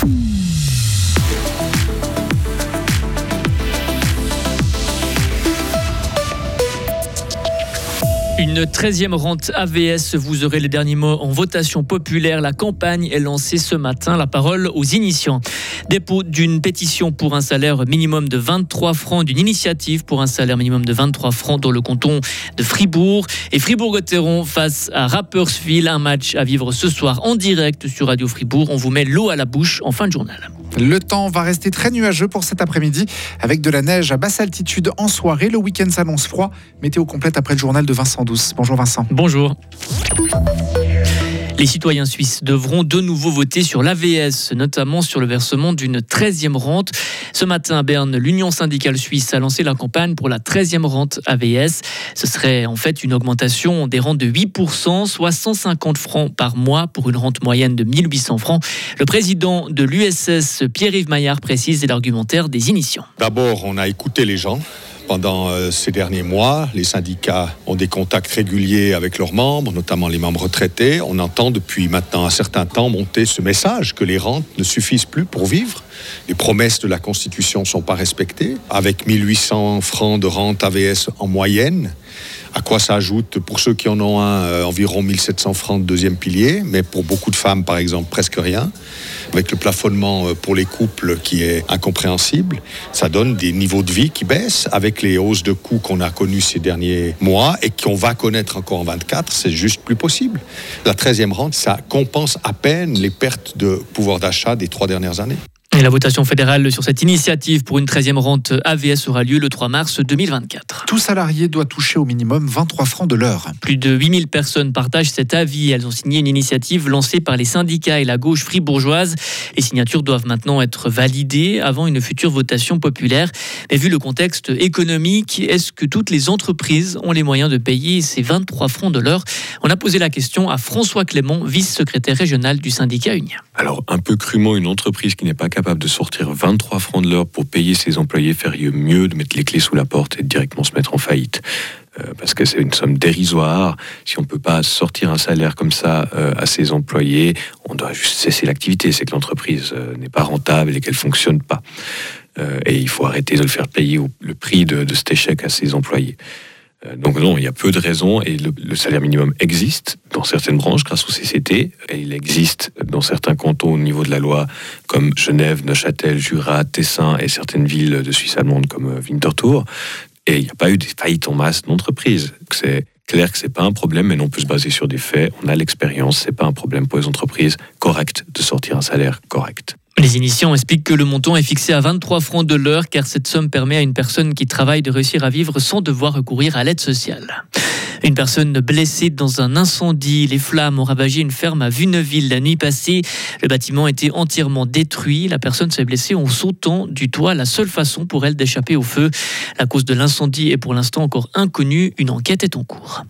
Bye. Une 13e rente AVS, vous aurez les derniers mots en votation populaire. La campagne est lancée ce matin. La parole aux initiants. Dépôt d'une pétition pour un salaire minimum de 23 francs, d'une initiative pour un salaire minimum de 23 francs dans le canton de Fribourg. Et Fribourg-Gotteron face à Rapperswil, un match à vivre ce soir en direct sur Radio Fribourg. On vous met l'eau à la bouche en fin de journal. Le temps va rester très nuageux pour cet après-midi avec de la neige à basse altitude en soirée. Le week-end s'annonce froid. Météo complète après le journal de Vincent Douce. Bonjour Vincent. Bonjour. Les citoyens suisses devront de nouveau voter sur l'AVS, notamment sur le versement d'une 13e rente. Ce matin à Berne, l'Union syndicale suisse a lancé la campagne pour la 13e rente AVS. Ce serait en fait une augmentation des rentes de 8%, soit 150 francs par mois pour une rente moyenne de 1800 francs. Le président de l'USS, Pierre-Yves Maillard, précise l'argumentaire des initiants. D'abord, on a écouté les gens pendant euh, ces derniers mois. Les syndicats ont des contacts réguliers avec leurs membres, notamment les membres retraités. On entend depuis maintenant un certain temps monter ce message que les rentes ne suffisent plus pour vivre. Les promesses de la Constitution ne sont pas respectées. Avec 1800 francs de rente AVS en moyenne, à quoi ça ajoute pour ceux qui en ont un euh, environ 1700 francs de deuxième pilier, mais pour beaucoup de femmes par exemple presque rien. Avec le plafonnement euh, pour les couples qui est incompréhensible, ça donne des niveaux de vie qui baissent avec les hausses de coûts qu'on a connues ces derniers mois et qu'on va connaître encore en 24, c'est juste plus possible. La 13e rente, ça compense à peine les pertes de pouvoir d'achat des trois dernières années. Et la votation fédérale sur cette initiative pour une 13e rente AVS aura lieu le 3 mars 2024. Tout salarié doit toucher au minimum 23 francs de l'heure. Plus de 8000 personnes partagent cet avis. Elles ont signé une initiative lancée par les syndicats et la gauche fribourgeoise. Les signatures doivent maintenant être validées avant une future votation populaire. Mais vu le contexte économique, est-ce que toutes les entreprises ont les moyens de payer ces 23 francs de l'heure? On a posé la question à François Clément, vice-secrétaire régional du syndicat Unia. Alors, un peu crûment, une entreprise qui n'est pas capable de sortir 23 francs de l'heure pour payer ses employés ferait mieux de mettre les clés sous la porte et de directement se mettre en faillite. Euh, parce que c'est une somme dérisoire. Si on ne peut pas sortir un salaire comme ça euh, à ses employés, on doit juste cesser l'activité. C'est que l'entreprise euh, n'est pas rentable et qu'elle ne fonctionne pas. et il faut arrêter de le faire payer le prix de cet échec à ses employés. Euh, donc non, il y a peu de raisons et le, salaire minimum existe dans certaines branches grâce au CCT et il existe dans certains cantons au niveau de la loi comme Genève, Neuchâtel, Jura, Tessin et certaines villes de Suisse allemande comme euh, Winterthur. Et il n'y a pas eu de faillites en masse d'entreprises. C'est clair que c'est pas un problème, mais on peut se baser sur des faits. On a l'expérience, c'est pas un problème pour les entreprises correctes de sortir un salaire correct. Les initiants expliquent que le montant est fixé à 23 francs de l'heure car cette somme permet à une personne qui travaille de réussir à vivre sans devoir recourir à l'aide sociale. Une personne blessée dans un incendie. Les flammes ont ravagé une ferme à Vuneville la nuit passée. Le bâtiment était entièrement détruit. La personne s'est blessée en sautant du toit, la seule façon pour elle d'échapper au feu. La cause de l'incendie est pour l'instant encore inconnue. Une enquête est en cours.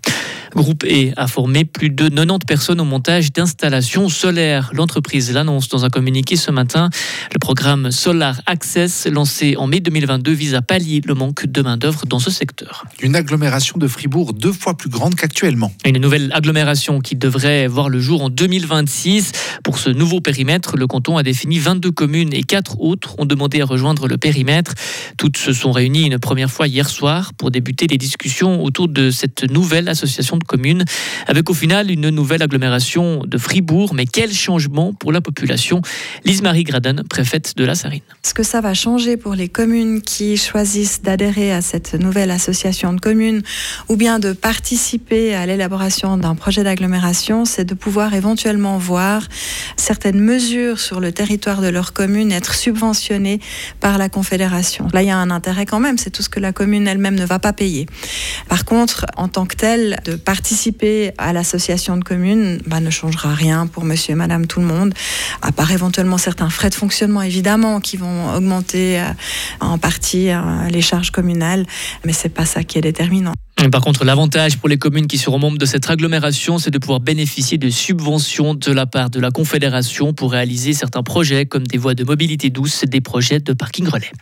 Groupe E a formé plus de 90 personnes au montage d'installations solaires. L'entreprise l'annonce dans un communiqué ce matin. Le programme Solar Access, lancé en mai 2022, vise à pallier le manque de main-d'œuvre dans ce secteur. Une agglomération de Fribourg deux fois plus grande qu'actuellement. Une nouvelle agglomération qui devrait voir le jour en 2026. Pour ce nouveau périmètre, le canton a défini 22 communes et 4 autres ont demandé à rejoindre le périmètre. Toutes se sont réunies une première fois hier soir pour débuter les discussions autour de cette nouvelle association de communes, avec au final une nouvelle agglomération de Fribourg. Mais quel changement pour la population? Lise-Marie Graden, préfète de la Sarine. Ce que ça va changer pour les communes qui choisissent d'adhérer à cette nouvelle association de communes ou bien de participer à l'élaboration d'un projet d'agglomération, c'est de pouvoir éventuellement voir certaines mesures sur le territoire de leur commune être subventionnées par la Confédération. Là, il y a un intérêt quand même, c'est tout ce que la commune elle-même ne va pas payer. Par contre, en tant que tel, de participer à l'association de communes bah, ne changera rien pour monsieur et madame tout le monde, à part éventuellement certains frais de fonctionnement évidemment qui vont augmenter euh, en partie euh, les charges communales, mais c'est pas ça qui est déterminant. Par contre, l'avantage pour les communes qui seront membres de cette agglomération, c'est de pouvoir bénéficier de subventions de la part de la Confédération pour réaliser certains projets comme des voies de mobilité douce, des projets de parking relais.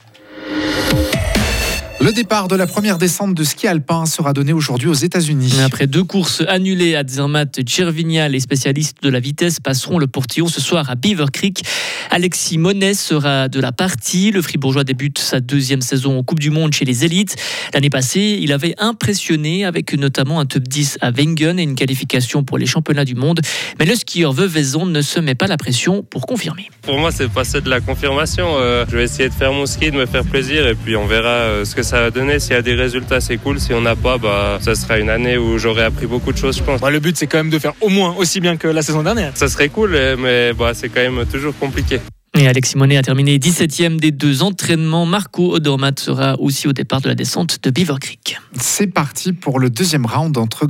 Le départ de la première descente de ski alpin sera donné aujourd'hui aux États-Unis. Après deux courses annulées à Zermatt, Tchervinia, les spécialistes de la vitesse passeront le portillon ce soir à Beaver Creek. Alexis Monet sera de la partie. Le Fribourgeois débute sa deuxième saison en Coupe du Monde chez les élites. L'année passée, il avait impressionné avec notamment un top 10 à Wengen et une qualification pour les championnats du monde. Mais le skieur Veuvaison ne se met pas la pression pour confirmer. Pour moi, c'est pas de la confirmation. Euh, je vais essayer de faire mon ski, de me faire plaisir et puis on verra euh, ce que ça va donner. S'il y a des résultats, c'est cool. Si on n'a pas, bah, ça sera une année où j'aurai appris beaucoup de choses, je pense. Bah, le but, c'est quand même de faire au moins aussi bien que la saison dernière. Ça serait cool, mais bah, c'est quand même toujours compliqué. Et Alexis Monet a terminé 17e des deux entraînements. Marco Odermatt sera aussi au départ de la descente de Beaver Creek. C'est parti pour le deuxième round entre,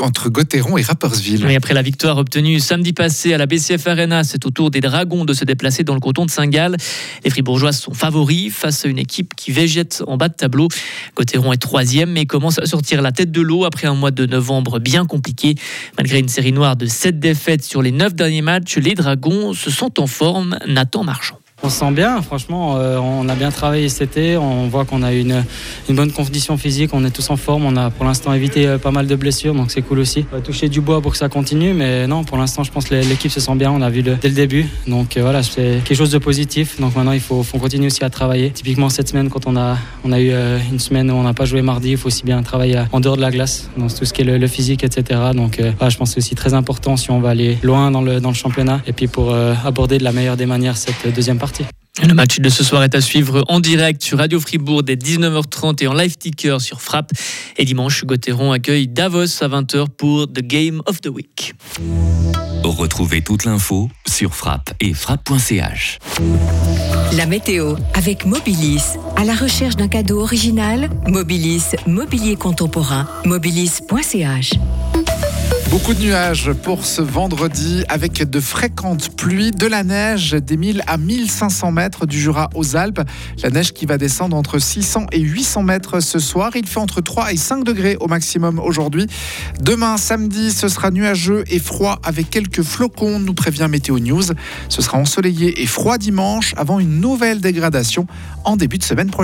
entre Gauthieron et Rapperswil. Et après la victoire obtenue samedi passé à la BCF Arena, c'est au tour des Dragons de se déplacer dans le canton de Saint-Gall. Les Fribourgeois sont favoris face à une équipe qui végète en bas de tableau. Gauthieron est troisième mais commence à sortir la tête de l'eau après un mois de novembre bien compliqué. Malgré une série noire de 7 défaites sur les 9 derniers matchs, les Dragons se sont en forme. Nathan marchand. On se sent bien, franchement, euh, on a bien travaillé cet été, on voit qu'on a une, une bonne condition physique, on est tous en forme, on a pour l'instant évité euh, pas mal de blessures, donc c'est cool aussi. On va toucher du bois pour que ça continue, mais non, pour l'instant, je pense que l'équipe se sent bien, on a vu dès le début, donc euh, voilà, c'est quelque chose de positif, donc maintenant il faut, faut, continuer aussi à travailler. Typiquement cette semaine, quand on a, on a eu une semaine où on n'a pas joué mardi, il faut aussi bien travailler en dehors de la glace, dans tout ce qui est le, physique, etc. Donc voilà, je pense que c'est aussi très important si on va aller loin dans le, dans le championnat, et puis pour aborder de la meilleure des manières cette deuxième partie. Le match de ce soir est à suivre en direct sur Radio Fribourg dès 19h30 et en live ticker sur Frappe. Et dimanche, Gauthieron accueille Davos à 20h pour The Game of the Week. Retrouvez toute l'info sur frappe et frappe.ch. La météo avec Mobilis. À la recherche d'un cadeau original, Mobilis, mobilier contemporain, mobilis.ch. Beaucoup de nuages pour ce vendredi avec de fréquentes pluies, de la neige des 1000 à 1500 mètres du Jura aux Alpes. La neige qui va descendre entre 600 et 800 mètres ce soir. Il fait entre 3 et 5 degrés au maximum aujourd'hui. Demain, samedi, ce sera nuageux et froid avec quelques flocons, nous prévient Météo News. Ce sera ensoleillé et froid dimanche avant une nouvelle dégradation en début de semaine prochaine.